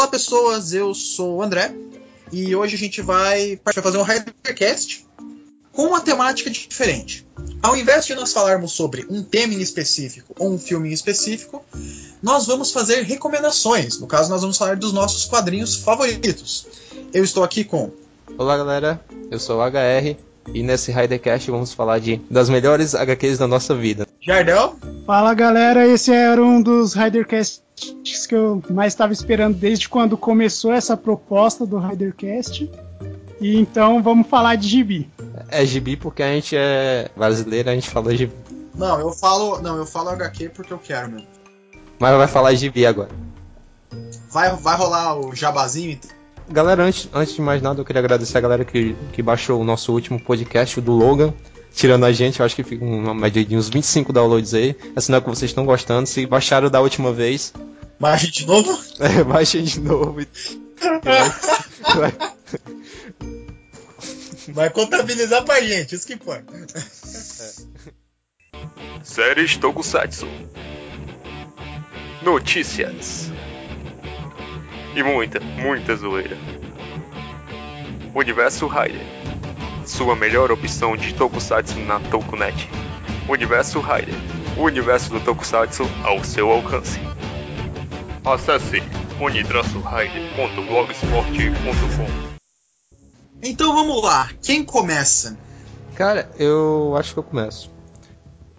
Olá pessoas, eu sou o André e hoje a gente vai, fazer um Ridercast com uma temática diferente. Ao invés de nós falarmos sobre um tema em específico ou um filme em específico, nós vamos fazer recomendações. No caso, nós vamos falar dos nossos quadrinhos favoritos. Eu estou aqui com. Olá galera, eu sou o HR e nesse Ridercast vamos falar de das melhores HQs da nossa vida. Jardel. Fala galera, esse era um dos Que eu mais estava esperando desde quando começou essa proposta do Ridercast. E então vamos falar de gibi. É gibi porque a gente é brasileiro, a gente fala gibi. Não, eu falo, não, eu falo HQ porque eu quero mesmo. Mas vai falar gibi agora. Vai, vai rolar o jabazinho então? Galera, antes, antes de mais nada, eu queria agradecer a galera que, que baixou o nosso último podcast, o do Logan. Tirando a gente, eu acho que fica uma média de uns 25 downloads aí. É sinal que vocês estão gostando. Se baixaram da última vez. Baixe de novo? É, baixem de novo. vai, vai, vai contabilizar pra gente, isso que importa. É. Séries Tokusatsu. Notícias. E muita, muita zoeira. Universo Rider. Sua melhor opção de Tokusatsu na Tokunet. Universo Rider. O universo do Tokusatsu ao seu alcance. Acesse unitransorider.blogsport.com Então vamos lá, quem começa? Cara, eu acho que eu começo.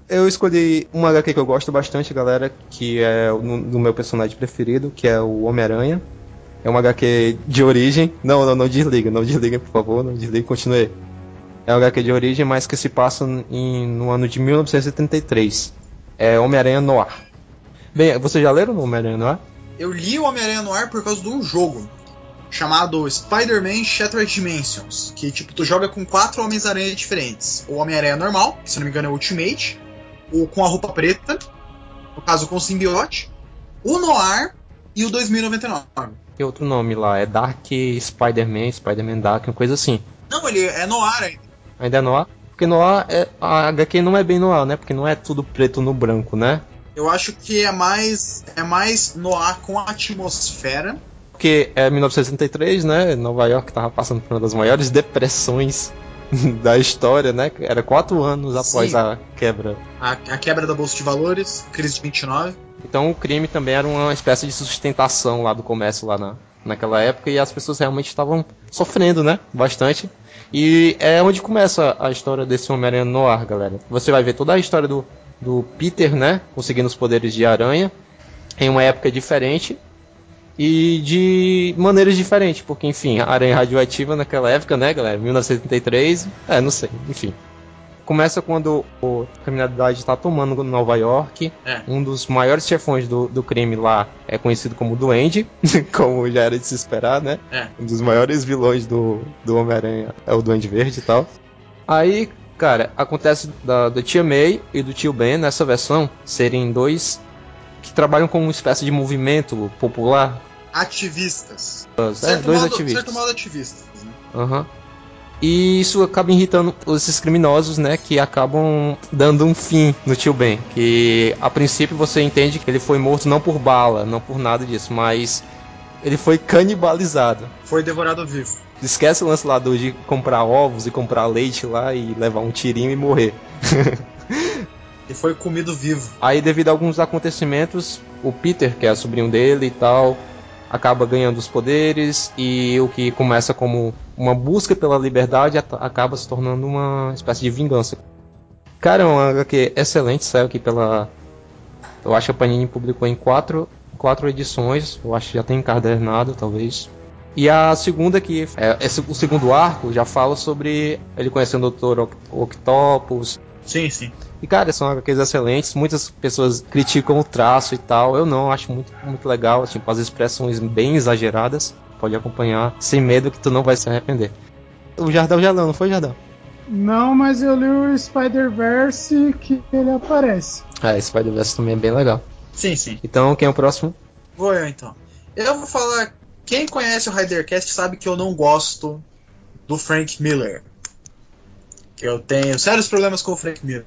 Eu escolhi uma HQ que eu gosto bastante, galera, que é do meu personagem preferido, que é o Homem-Aranha. É uma HQ de origem. Não, não, não desliga, não desliga, por favor, não desliga, continue. É uma HQ de origem, mas que se passa em, no ano de 1973. É Homem-Aranha Noir. Bem, vocês já leram o Homem-Aranha Noir? Eu li o Homem-Aranha Noir por causa de um jogo chamado Spider-Man Shattered Dimensions, que tipo tu joga com quatro Homens-Aranha diferentes. O Homem-Aranha normal, que se não me engano é o Ultimate, o com a roupa preta, no caso com o simbiote, o Noir e o 2099. Tem outro nome lá, é Dark Spider-Man, Spider-Man Dark, uma coisa assim. Não, ele é Noir ainda. Ainda é Noir? Porque Noir, é, a HQ não é bem Noir, né? Porque não é tudo preto no branco, né? Eu acho que é mais é mais Noir com a atmosfera. Porque é 1963, né? Nova York tava passando por uma das maiores depressões da história, né? Era quatro anos após Sim. a quebra. A, a quebra da Bolsa de Valores, crise de 29. Então o crime também era uma espécie de sustentação lá do comércio lá na, naquela época e as pessoas realmente estavam sofrendo, né? Bastante. E é onde começa a história desse Homem-Aranha Noir, galera. Você vai ver toda a história do, do Peter, né? Conseguindo os poderes de aranha em uma época diferente e de maneiras diferentes, porque enfim, a aranha radioativa naquela época, né, galera? 1973, é, não sei, enfim. Começa quando a criminalidade está tomando Nova York. É. Um dos maiores chefões do, do crime lá é conhecido como Duende, como já era de se esperar, né? É. Um dos maiores vilões do, do Homem-Aranha é o Duende Verde e tal. Aí, cara, acontece da, do Tia May e do Tio Ben nessa versão serem dois que trabalham com uma espécie de movimento popular. Ativistas. É, Certo dois modo, ativistas. certo modo ativistas. Né? Aham. E isso acaba irritando esses criminosos, né? Que acabam dando um fim no tio Ben. Que a princípio você entende que ele foi morto não por bala, não por nada disso, mas ele foi canibalizado. Foi devorado vivo. Esquece o lance lá do de comprar ovos e comprar leite lá e levar um tirinho e morrer. E foi comido vivo. Aí, devido a alguns acontecimentos, o Peter, que é sobrinho dele e tal, acaba ganhando os poderes e o que começa como uma busca pela liberdade acaba se tornando uma espécie de vingança. Cara, é uma HQ excelente, saiu aqui pela. Eu acho que a Panini publicou em quatro, quatro edições, eu acho que já tem encadernado, talvez. E a segunda que é, esse- o segundo arco já fala sobre ele conhecendo o Dr. Oct- Octopus, Sim, sim. e cara, são HQs excelentes. Muitas pessoas criticam o traço e tal. Eu não, acho muito, muito legal. Tipo, as expressões bem exageradas. Pode acompanhar sem medo que tu não vai se arrepender. O Jardel já leu, não foi, Jardel? Não, mas eu li o Spider-Verse que ele aparece. É, esse Spider-Verse também é bem legal. Sim, sim. Então, quem é o próximo? Vou eu então. Eu vou falar. Quem conhece o Ridercast sabe que eu não gosto do Frank Miller. Que eu tenho sérios problemas com o Frank Miller.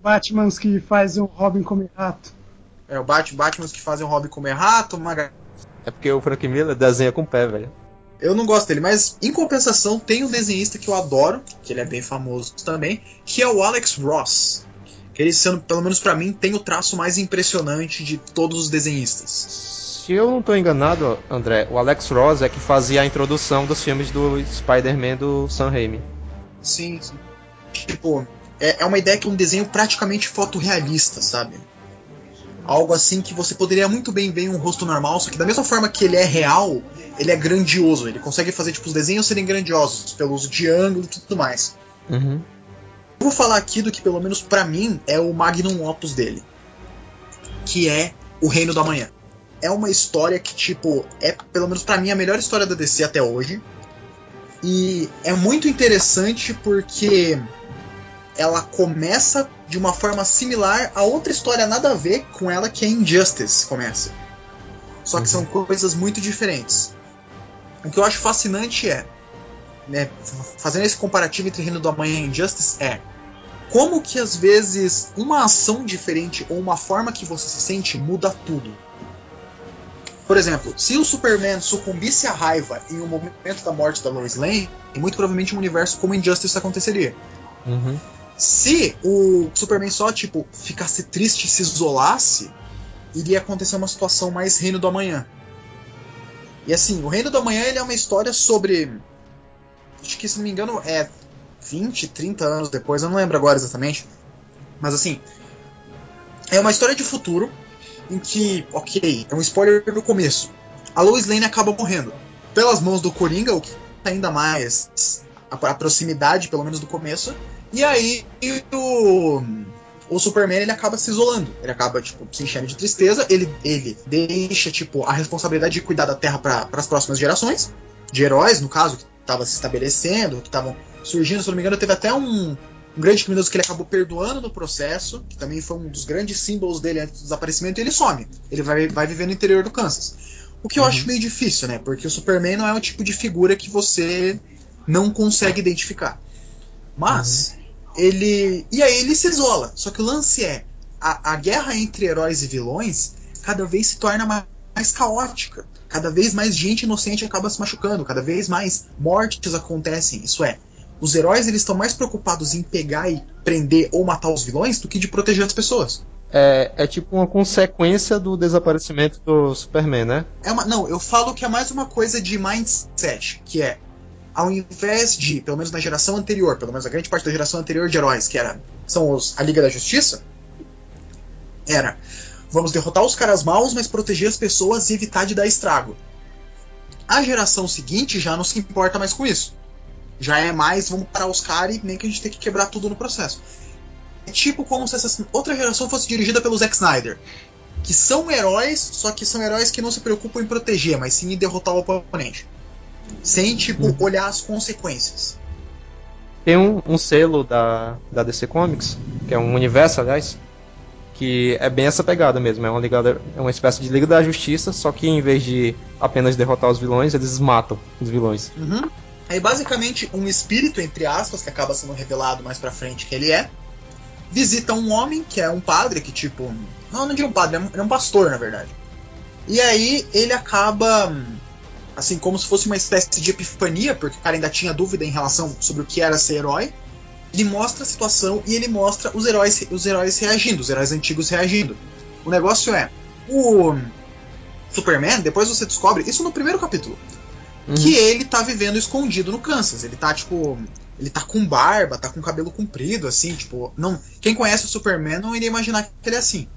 Batmans que fazem o Robin comer rato. É o Bat Batman que fazem o Robin comer rato, Maga É porque o Frank Miller desenha com o pé, velho. Eu não gosto dele, mas em compensação tem um desenhista que eu adoro, que ele é bem famoso também, que é o Alex Ross. Que ele, sendo, pelo menos para mim, tem o traço mais impressionante de todos os desenhistas. Se eu não tô enganado, André, o Alex Ross é que fazia a introdução dos filmes do Spider-Man do Sam Raimi. Sim, sim. Tipo, é, é uma ideia que é um desenho praticamente fotorrealista, sabe? Algo assim que você poderia muito bem ver em um rosto normal, só que da mesma forma que ele é real, ele é grandioso. Ele consegue fazer tipo, os desenhos serem grandiosos, pelo uso de ângulo e tudo mais. Uhum. Eu vou falar aqui do que, pelo menos para mim, é o magnum opus dele. Que é O Reino do Amanhã. É uma história que, tipo, é, pelo menos para mim, a melhor história da DC até hoje. E é muito interessante porque ela começa de uma forma similar a outra história nada a ver com ela que é Injustice começa. Só que são coisas muito diferentes. O que eu acho fascinante é, né, fazendo esse comparativo entre Reino do Amanhã e Injustice, é como que às vezes uma ação diferente ou uma forma que você se sente muda tudo. Por exemplo, se o Superman sucumbisse à raiva em um momento da morte da Lois Lane, muito provavelmente um universo como Injustice aconteceria. Uhum. Se o Superman só, tipo, ficasse triste e se isolasse, iria acontecer uma situação mais Reino do Amanhã. E assim, o Reino do Amanhã ele é uma história sobre. Acho que, se não me engano, é 20, 30 anos depois, eu não lembro agora exatamente. Mas assim. É uma história de futuro em que, ok, é um spoiler no começo. A Lois Lane acaba morrendo pelas mãos do Coringa, o que ainda mais a, a proximidade, pelo menos do começo. E aí o, o Superman ele acaba se isolando. Ele acaba, tipo, se enchendo de tristeza. Ele, ele deixa, tipo, a responsabilidade de cuidar da Terra para as próximas gerações. De heróis, no caso, que estavam se estabelecendo, que estavam surgindo. Se não me engano, teve até um, um grande criminoso que ele acabou perdoando no processo, que também foi um dos grandes símbolos dele antes do desaparecimento, e ele some. Ele vai, vai viver no interior do Kansas. O que eu Uhum. acho meio difícil, né? Porque o Superman não é um tipo de figura que você não consegue identificar. Mas, ele. E aí ele se isola. Só que o lance é: a, a guerra entre heróis e vilões cada vez se torna mais, mais caótica. Cada vez mais gente inocente acaba se machucando. Cada vez mais mortes acontecem. Isso é, os heróis eles estão mais preocupados em pegar e prender ou matar os vilões do que de proteger as pessoas. É, é tipo uma consequência do desaparecimento do Superman, né? É uma, não, eu falo que é mais uma coisa de mindset, que é ao invés de, pelo menos na geração anterior, pelo menos a grande parte da geração anterior de heróis, que era são os, a Liga da Justiça, era vamos derrotar os caras maus, mas proteger as pessoas e evitar de dar estrago. A geração seguinte já não se importa mais com isso. Já é mais, vamos parar os caras e nem que a gente tenha que quebrar tudo no processo. É tipo como se essa outra geração fosse dirigida pelo Zack Snyder. Que são heróis, só que são heróis que não se preocupam em proteger, mas sim em derrotar o oponente. Sem, tipo, Uhum. olhar as consequências. Tem um, um selo da, da DC Comics, que é um universo, aliás, que é bem essa pegada mesmo. É uma, ligada, é uma espécie de Liga da Justiça, só que em vez de apenas derrotar os vilões, eles matam os vilões. Uhum. Aí basicamente um espírito, entre aspas, que acaba sendo revelado mais pra frente que ele é, visita um homem que é um padre, que tipo. Não, não diria um padre, é um, é um pastor, na verdade. E aí ele acaba. Assim, como se fosse uma espécie de epifania, porque o cara ainda tinha dúvida em relação sobre o que era ser herói. Ele mostra a situação e ele mostra os heróis, os heróis reagindo, os heróis antigos reagindo. O negócio é. O Superman, depois você descobre, isso no primeiro capítulo Uhum. que ele tá vivendo escondido no Kansas. Ele tá, tipo. Ele tá com barba, tá com cabelo comprido, assim, tipo. Não, quem conhece o Superman não iria imaginar que ele é assim.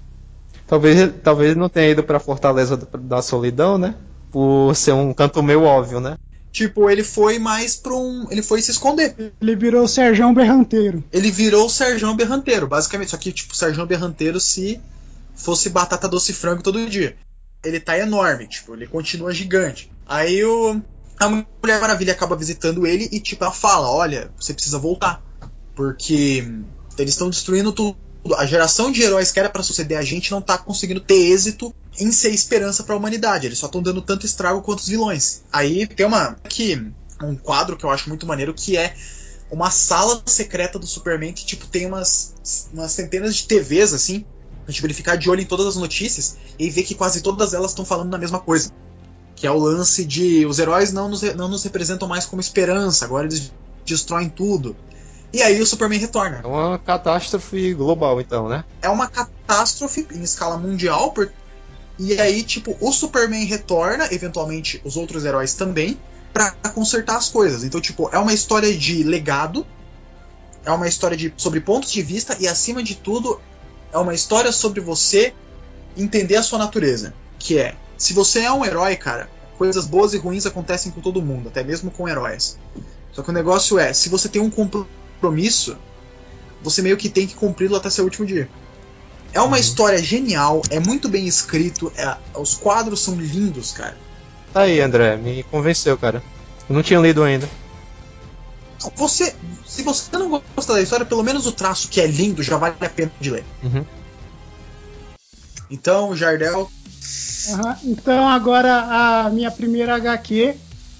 Talvez, talvez ele não tenha ido pra Fortaleza da- Solidão, né? Por ser um canto meio óbvio, né? Tipo, ele foi mais pra um. Ele foi se esconder. Ele virou o Serjão Berranteiro. Ele virou o Serjão Berranteiro, basicamente. Só que, tipo, o Serjão Berranteiro se fosse batata doce e frango todo dia. Ele tá enorme, tipo, ele continua gigante. Aí o. A Mulher Maravilha acaba visitando ele e, tipo, ela fala: Olha, você precisa voltar. Porque eles estão destruindo tudo. A geração de heróis que era pra suceder a gente não tá conseguindo ter êxito em ser esperança pra humanidade. Eles só estão dando tanto estrago quanto os vilões. Aí tem uma. Aqui, um quadro que eu acho muito maneiro que é uma sala secreta do Superman que, tipo, tem umas, umas centenas de TVs, assim. pra, Tipo, ele ficar de olho em todas as notícias e ver que quase todas elas estão falando da mesma coisa. Que é o lance de os heróis não nos, não nos representam mais como esperança, agora eles destroem tudo. E aí o Superman retorna. É uma catástrofe global, então, né? É uma catástrofe em escala mundial, por... e aí, tipo, o Superman retorna, eventualmente os outros heróis também, para consertar as coisas. Então, tipo, é uma história de legado, é uma história de, sobre pontos de vista, e acima de tudo, é uma história sobre você entender a sua natureza. Que é, se você é um herói, cara, coisas boas e ruins acontecem com todo mundo, até mesmo com heróis. Só que o negócio é, se você tem um compromisso, você meio que tem que cumpri-lo até seu último dia. É uma uhum. história genial, é muito bem escrito, é, os quadros são lindos, cara. Tá aí, André, me convenceu, cara. Eu não tinha lido ainda. Você, se você não gosta da história, pelo menos o traço que é lindo já vale a pena de ler. Uhum. Então, Jardel. Então, agora a minha primeira HQ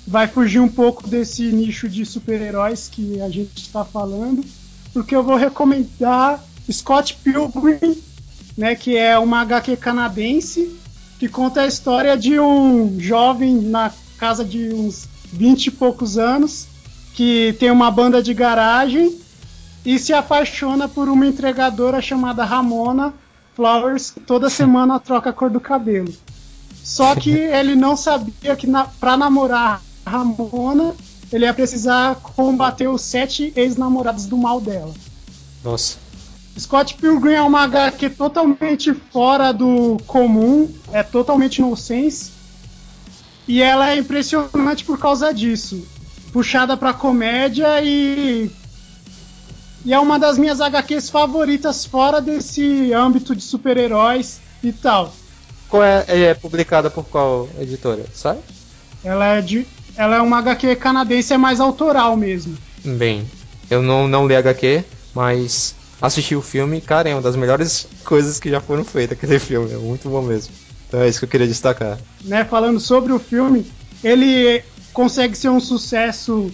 vai fugir um pouco desse nicho de super-heróis que a gente está falando, porque eu vou recomendar Scott Pilgrim, né, que é uma HQ canadense que conta a história de um jovem na casa de uns 20 e poucos anos que tem uma banda de garagem e se apaixona por uma entregadora chamada Ramona Flowers, toda semana troca a cor do cabelo. Só que ele não sabia que na, para namorar Ramona, ele ia precisar combater os sete ex-namorados do mal dela. Nossa. Scott Pilgrim é uma HQ totalmente fora do comum, é totalmente nonsense. E ela é impressionante por causa disso. Puxada pra comédia e. E é uma das minhas HQs favoritas fora desse âmbito de super-heróis e tal. Qual é, é publicada por qual editora, sabe? Ela é de ela é uma HQ canadense, é mais autoral mesmo. Bem, eu não, não li HQ, mas assisti o filme, cara, é uma das melhores coisas que já foram feitas aquele filme, é muito bom mesmo. Então é isso que eu queria destacar. Né, falando sobre o filme, ele consegue ser um sucesso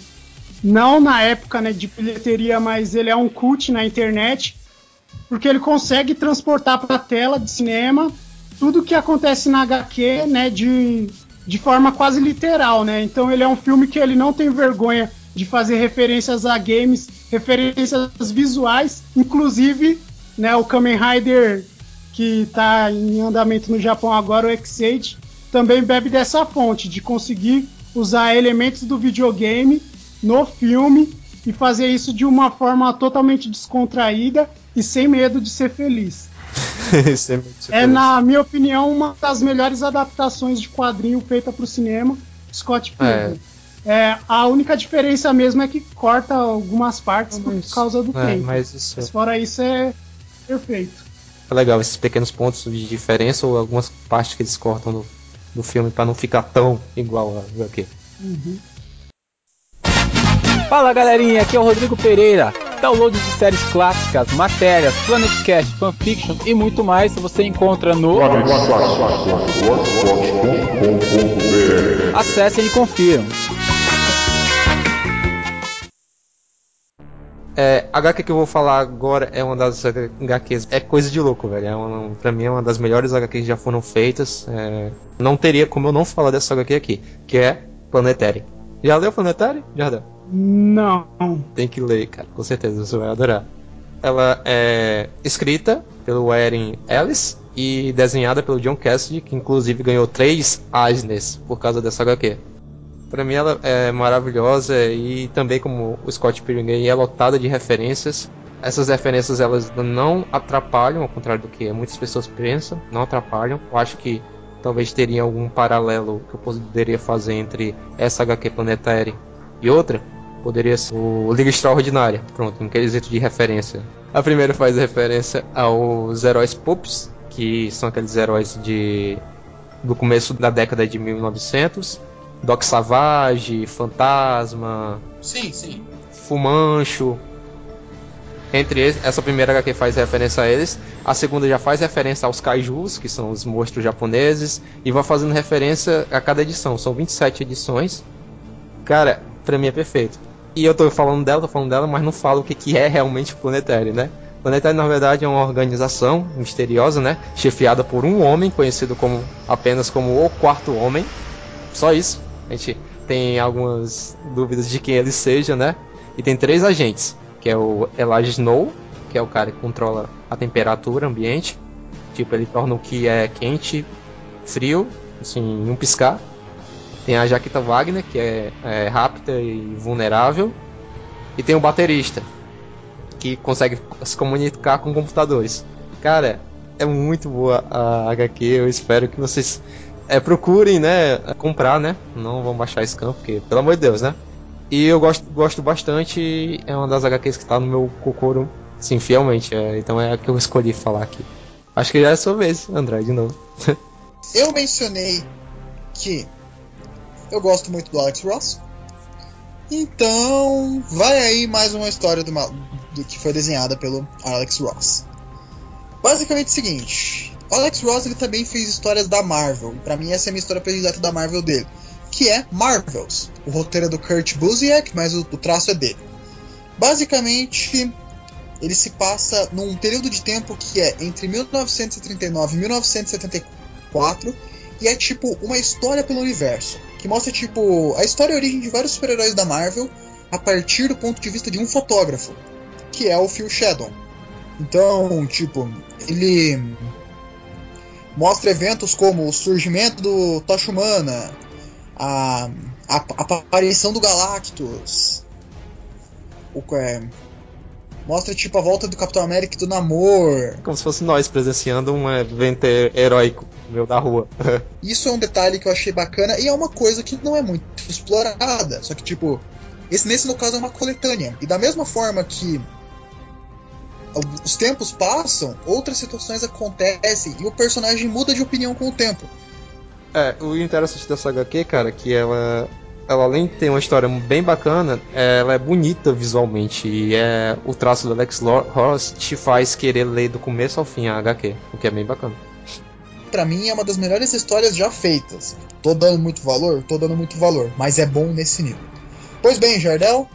não na época né, de bilheteria, mas ele é um cult na internet, porque ele consegue transportar para a tela de cinema tudo que acontece na HQ, né, de de forma quase literal, né? Então ele é um filme que ele não tem vergonha de fazer referências a games, referências visuais, inclusive, né, o Kamen Rider que está em andamento no Japão agora, o X8, também bebe dessa fonte de conseguir usar elementos do videogame no filme e fazer isso de uma forma totalmente descontraída e sem medo de ser feliz. é, é na minha opinião, uma das melhores adaptações de quadrinho feita para o cinema, Scott Pilgrim. É. é. a única diferença mesmo é que corta algumas partes por causa do é, tempo. Mas, isso... mas fora isso é perfeito. É legal esses pequenos pontos de diferença ou algumas partes que eles cortam do, do filme para não ficar tão igual a aqui. Uhum. Fala galerinha, aqui é o Rodrigo Pereira. Download de séries clássicas, matérias, Planetcast, fanfiction e muito mais você encontra no Acessem e confiram. É, a HQ que eu vou falar agora é uma das HQs. É coisa de louco, velho. É uma, pra mim é uma das melhores HQs que já foram feitas. É, não teria como eu não falar dessa HQ aqui, que é Planetary. Já leu Planetary? Jardel? Não. Tem que ler, cara, com certeza você vai adorar. Ela é escrita pelo Erin Ellis e desenhada pelo John Cassidy, que inclusive ganhou três Eisners por causa dessa HQ. Para mim ela é maravilhosa e também como o Scott Pilgrim é lotada de referências. Essas referências elas não atrapalham, ao contrário do que muitas pessoas pensam, não atrapalham. Eu acho que talvez teria algum paralelo que eu poderia fazer entre essa HQ Planetary e outra, poderia ser o Liga Extraordinária, pronto, um quesito de referência. A primeira faz referência aos heróis Pups, que são aqueles heróis de do começo da década de 1900, Doc Savage, Fantasma, sim, sim, Fumancho. Entre eles, essa primeira HQ faz referência a eles, a segunda já faz referência aos kaijus, que são os monstros japoneses, e vai fazendo referência a cada edição. São 27 edições. Cara, pra mim é perfeito. E eu tô falando dela, tô falando dela, mas não falo o que, que é realmente o Planetário, né? Planetário, na verdade, é uma organização misteriosa, né? Chefiada por um homem, conhecido como apenas como o Quarto Homem, Só isso. A gente tem algumas dúvidas de quem ele seja, né? E tem três agentes, que é o Elijah Snow, que é o cara que controla a temperatura ambiente. Tipo, ele torna o que é quente, frio, assim, em um piscar. Tem a Jaquita Wagner, que é, é rápida e vulnerável. E tem o baterista, que consegue se comunicar com computadores. Cara, é muito boa a HQ, eu espero que vocês é, procurem, né, comprar, né? Não vão baixar campo, porque, pelo amor de Deus, né? E eu gosto, gosto bastante, é uma das HQs que tá no meu Kokoro, sim, fielmente, é, então é a que eu escolhi falar aqui. Acho que já é sua vez, André, de novo. eu mencionei que eu gosto muito do Alex Ross, então vai aí mais uma história do, do que foi desenhada pelo Alex Ross. Basicamente é o seguinte, Alex Ross ele também fez histórias da Marvel, e pra mim essa é a minha história predileta da Marvel dele, que é Marvels. O roteiro é do Kurt Busiek, mas o, o traço é dele. Basicamente, ele se passa num período de tempo que é entre 1939 e 1974, e é tipo uma história pelo universo, que mostra tipo a história e a origem de vários super-heróis da Marvel a partir do ponto de vista de um fotógrafo, que é o Phil Shadow. Então, tipo, ele mostra eventos como o surgimento do Tocha Humana, a, a, a aparição do Galactus, o, é, mostra tipo a volta do Capitão América e do Namor. Como se fosse nós presenciando um evento heróico meio da rua. Isso é um detalhe que eu achei bacana e é uma coisa que não é muito explorada. Só que tipo, esse nesse no caso é uma coletânea. E da mesma forma que os tempos passam, outras situações acontecem e o personagem muda de opinião com o tempo. É, o interessante dessa HQ, cara, é que ela, ela além de ter uma história bem bacana, ela é bonita visualmente e é o traço do Alex Ross te faz querer ler do começo ao fim a HQ, o que é bem bacana. Para mim é uma das melhores histórias já feitas. Tô dando muito valor, tô dando muito valor, mas é bom nesse nível. Pois bem, Jardel,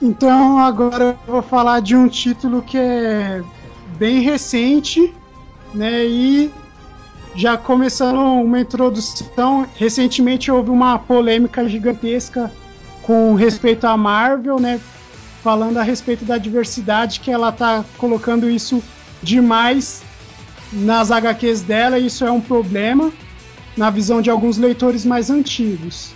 então agora eu vou falar de um título que é bem recente, né? E já começando uma introdução, recentemente houve uma polêmica gigantesca com respeito à Marvel, né? Falando a respeito da diversidade, que ela tá colocando isso demais nas HQs dela, e isso é um problema na visão de alguns leitores mais antigos.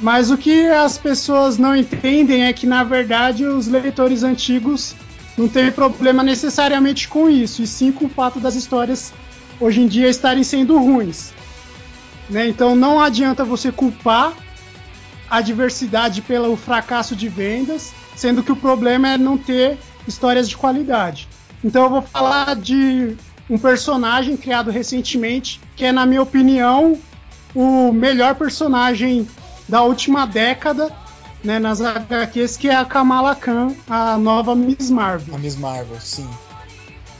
Mas o que as pessoas não entendem é que, na verdade, os leitores antigos não têm problema necessariamente com isso, e sim com o fato das histórias hoje em dia estarem sendo ruins. Né? Então não adianta você culpar a diversidade pelo fracasso de vendas, sendo que o problema é não ter histórias de qualidade. Então eu vou falar de um personagem criado recentemente, que é, na minha opinião, o melhor personagem da última década, né, nas HQs, que é a Kamala Khan, a nova Miss Marvel. A Miss Marvel, sim.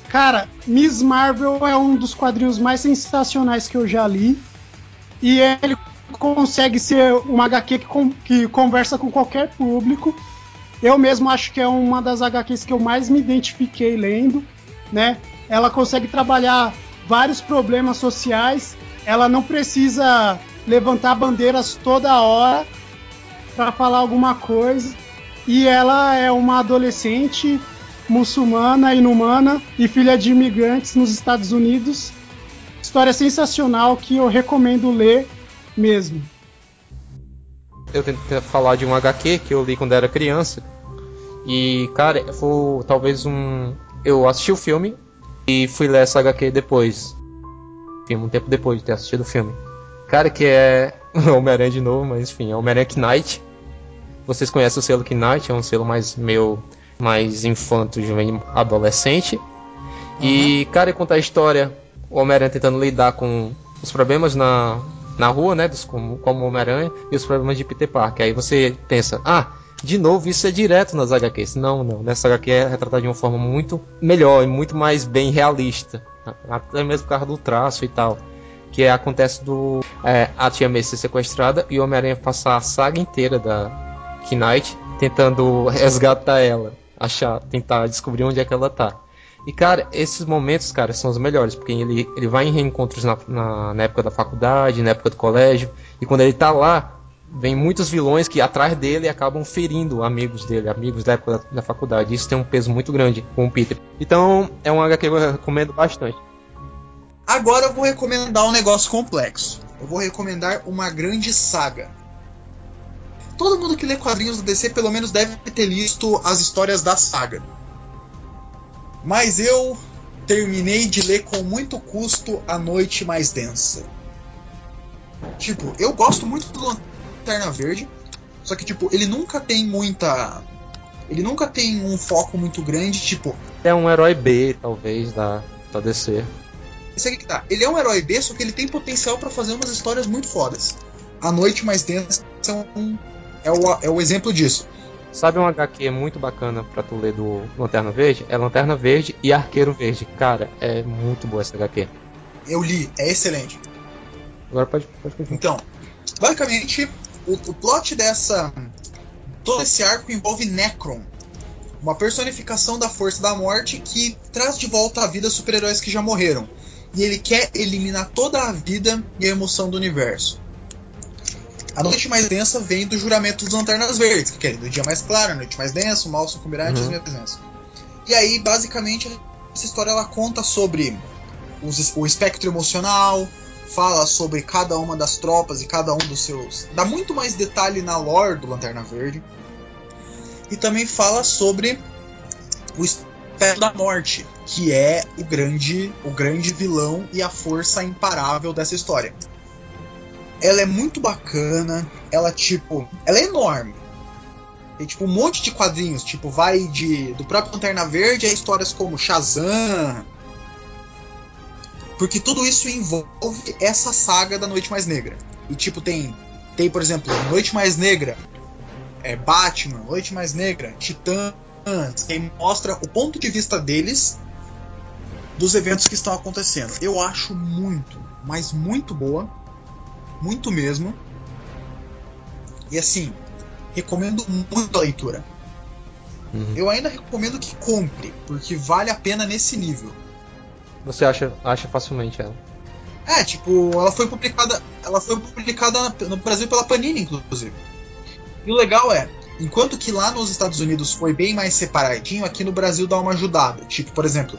Cara, Miss Marvel é um dos quadrinhos mais sensacionais que eu já li. E ele consegue ser uma HQ que, com, que conversa com qualquer público. Eu mesmo acho que é uma das HQs que eu mais me identifiquei lendo, né? Ela consegue trabalhar vários problemas sociais. Ela não precisa levantar bandeiras toda hora para falar alguma coisa. E ela é uma adolescente muçulmana, inumana e filha de imigrantes nos Estados Unidos. História sensacional que eu recomendo ler mesmo. Eu tentei falar de um HQ que eu li quando era criança. E, cara, foi talvez um. Eu assisti o filme e fui ler essa HQ depois. Um tempo depois de ter assistido o filme. Cara, que é Homem-Aranha de novo, mas enfim, é Homem-Aranha Knight. Vocês conhecem o selo Knight, é um selo mais meio mais infanto, juvenil, adolescente. Uhum. E, cara, conta a história, o Homem-Aranha tentando lidar com os problemas na, na rua, né, dos, como, como Homem-Aranha, e os problemas de Peter Parker. Aí você pensa, ah, de novo, isso é direto nas HQs. Não, não. Nessa HQ é retratado de uma forma muito melhor e muito mais bem realista. Até mesmo por causa do traço e tal que é, acontece do é, a Tia May ser sequestrada e o Homem-Aranha passar a saga inteira da Knight tentando resgatar ela, achar, tentar descobrir onde é que ela tá. E, cara, esses momentos, cara, são os melhores, porque ele, ele vai em reencontros na, na, na, época da faculdade, na época do colégio, e quando ele tá lá, vem muitos vilões que atrás dele acabam ferindo amigos dele, amigos da época da, da faculdade. Isso tem um peso muito grande com o Peter. Então, é um HQ que eu recomendo bastante. Agora eu vou recomendar um negócio complexo. Eu vou recomendar uma grande saga. Todo mundo que lê quadrinhos do DC pelo menos deve ter visto as histórias da saga. Mas eu terminei de ler com muito custo A Noite Mais Densa. Tipo, eu gosto muito do Lanterna Verde, só que tipo, ele nunca tem muita ele nunca tem um foco muito grande, tipo, é um herói B, talvez da da DC. Esse aqui que tá. Ele é um herói B, só que ele tem potencial para fazer umas histórias muito fodas. A Noite Mais Densa é, um, é, o, é o exemplo disso. Sabe um HQ muito bacana pra tu ler do Lanterna Verde? É Lanterna Verde e Arqueiro Verde. Cara, é muito boa essa HQ. Eu li, é excelente. Agora pode, pode continuar. Então, basicamente, o, o plot dessa. Todo esse arco envolve Necron, uma personificação da força da morte que traz de volta à vida super-heróis que já morreram. E ele quer eliminar toda a vida e a emoção do universo. A noite mais densa vem do juramento dos Lanternas Verdes, que é do dia mais claro, a noite mais densa, o mal sucumbirá uhum. minha presença. E aí, basicamente, essa história ela conta sobre os, o espectro emocional, fala sobre cada uma das tropas e cada um dos seus. dá muito mais detalhe na lore do Lanterna Verde. E também fala sobre o espectro da morte, que é o grande, o grande vilão e a força imparável dessa história. Ela é muito bacana. Ela, tipo. Ela é enorme. Tem, tipo, um monte de quadrinhos. Tipo, vai de. Do próprio Lanterna Verde a histórias como Shazam. Porque tudo isso envolve essa saga da Noite Mais Negra. E, tipo, tem. Tem, por exemplo, Noite Mais Negra. É, Batman, Noite Mais Negra, Titãs. Que mostra o ponto de vista deles dos eventos que estão acontecendo. Eu acho muito, mas muito boa muito mesmo. E assim, recomendo muito a leitura. Uhum. Eu ainda recomendo que compre, porque vale a pena nesse nível. Você acha, acha facilmente ela? É, tipo, ela foi publicada, ela foi publicada no Brasil pela Panini, inclusive. E o legal é, enquanto que lá nos Estados Unidos foi bem mais separadinho, aqui no Brasil dá uma ajudada. Tipo, por exemplo,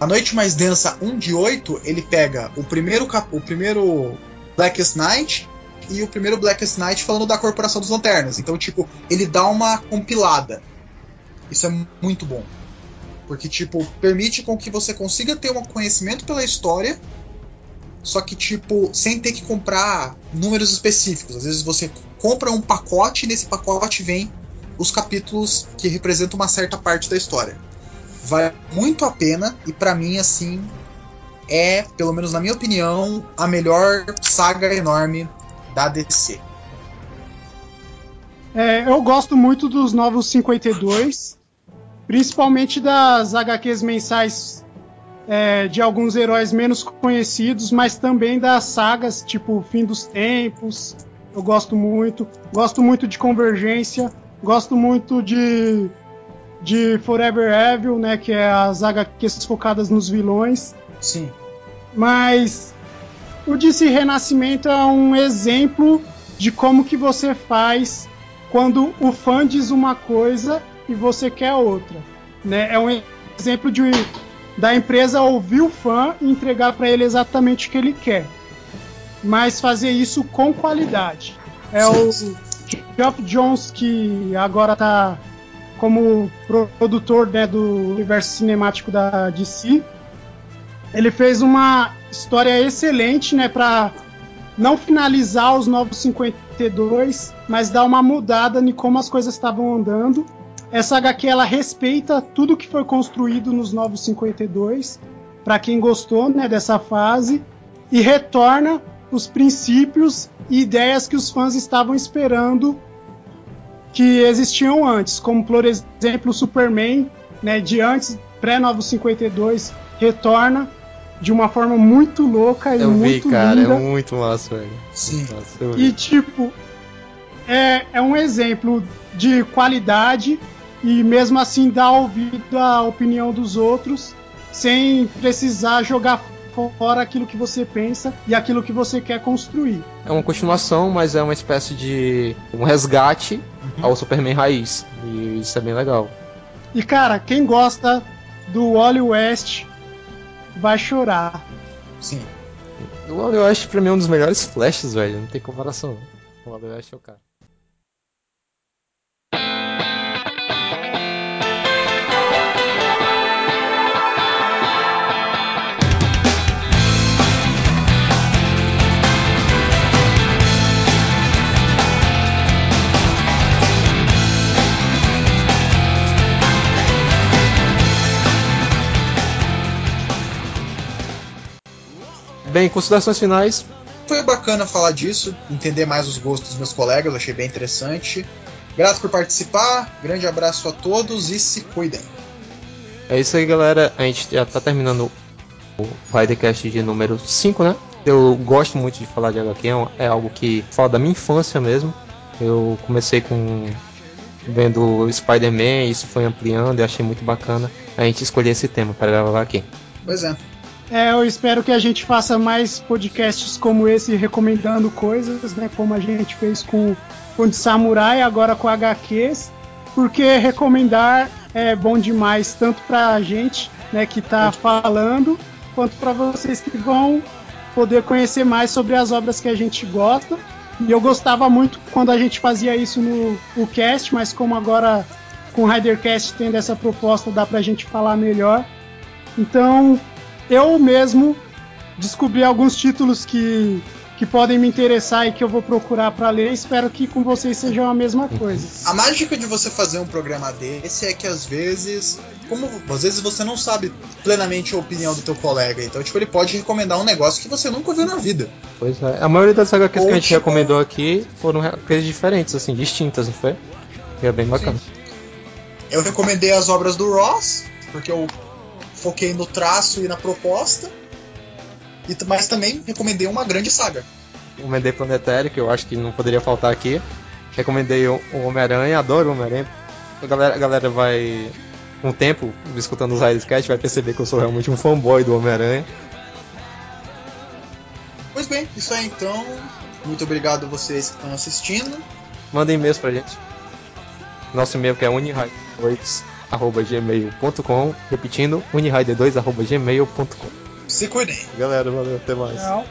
A Noite Mais Densa 1 de 8, ele pega o primeiro cap, o primeiro Blackest Night e o primeiro Blackest Night falando da Corporação dos Lanternas. Então, tipo, ele dá uma compilada. Isso é muito bom. Porque, tipo, permite com que você consiga ter um conhecimento pela história, só que, tipo, sem ter que comprar números específicos. Às vezes você compra um pacote e nesse pacote vem os capítulos que representam uma certa parte da história. Vale muito a pena e para mim, assim, é, pelo menos na minha opinião, a melhor saga enorme da DC. É, eu gosto muito dos Novos 52, principalmente das HQs mensais é, de alguns heróis menos conhecidos, mas também das sagas tipo Fim dos Tempos. Eu gosto muito. Gosto muito de Convergência. Gosto muito de, de Forever Evil, né, que é as HQs focadas nos vilões. Sim. Mas o DC Renascimento é um exemplo de como que você faz quando o fã diz uma coisa e você quer outra. Né? É um exemplo de, da empresa ouvir o fã e entregar para ele exatamente o que ele quer. Mas fazer isso com qualidade. É o Geoff Jones que agora está como produtor né, do universo cinemático da DC ele fez uma história excelente, né, para não finalizar os Novos 52, mas dar uma mudada em como as coisas estavam andando. Essa HQ ela respeita tudo que foi construído nos Novos 52, para quem gostou, né, dessa fase e retorna os princípios e ideias que os fãs estavam esperando que existiam antes, como por exemplo o Superman, né, de antes pré-Novos 52 retorna de uma forma muito louca e eu muito vi, cara, linda. é muito massa, velho. Sim. Massa, e tipo, é, é um exemplo de qualidade e mesmo assim dar ouvido à opinião dos outros sem precisar jogar fora aquilo que você pensa e aquilo que você quer construir. É uma continuação, mas é uma espécie de um resgate Uhum. ao Superman raiz. E isso é bem legal. E cara, quem gosta do Wally West vai chorar. Sim. O Wally West pra mim é um dos melhores flashes, velho. Não tem comparação. O West é o cara. Bem, considerações finais. Foi bacana falar disso, entender mais os gostos dos meus colegas, achei bem interessante. Grato por participar, grande abraço a todos e se cuidem. É isso aí, galera. A gente já tá terminando o Ridercast de número 5, né? Eu gosto muito de falar de HQ, é é algo que fala da minha infância mesmo. Eu comecei com vendo Spider-Man, isso foi ampliando e achei muito bacana a gente escolher esse tema para gravar aqui. Pois é. É, eu espero que a gente faça mais podcasts como esse, recomendando coisas, né? Como a gente fez com, com o de Samurai, agora com HQs, porque recomendar é bom demais, tanto pra gente, né, que tá falando, quanto para vocês que vão poder conhecer mais sobre as obras que a gente gosta. E eu gostava muito quando a gente fazia isso no, no cast, mas como agora com o Ridercast tendo essa proposta, dá pra gente falar melhor. Então, eu mesmo descobri alguns títulos que, que podem me interessar e que eu vou procurar para ler. Espero que com vocês seja a mesma coisa. A mágica de você fazer um programa desse é que às vezes, como às vezes você não sabe plenamente a opinião do teu colega, então tipo ele pode recomendar um negócio que você nunca viu na vida. Pois é. A maioria das HQs que a gente tipo- recomendou aqui foram HQs diferentes, assim, distintas, não foi? E é bem bacana. Eu recomendei as obras do Ross, porque eu foquei no traço e na proposta. E, mas também recomendei uma grande saga. Recomendei Planetário, que eu acho que não poderia faltar aqui. Recomendei o Homem-Aranha, adoro o Homem-Aranha. A galera, a galera vai, com o tempo, escutando os Ridescast, vai perceber que eu sou realmente um fanboy do Homem-Aranha. Pois bem, isso aí então. Muito obrigado a vocês que estão assistindo. Mandem e-mails pra gente. Nosso e-mail que é unirider2.gmail.com Repetindo, unirider2.gmail.com Se cuidem. Galera, valeu, até mais. Tchau.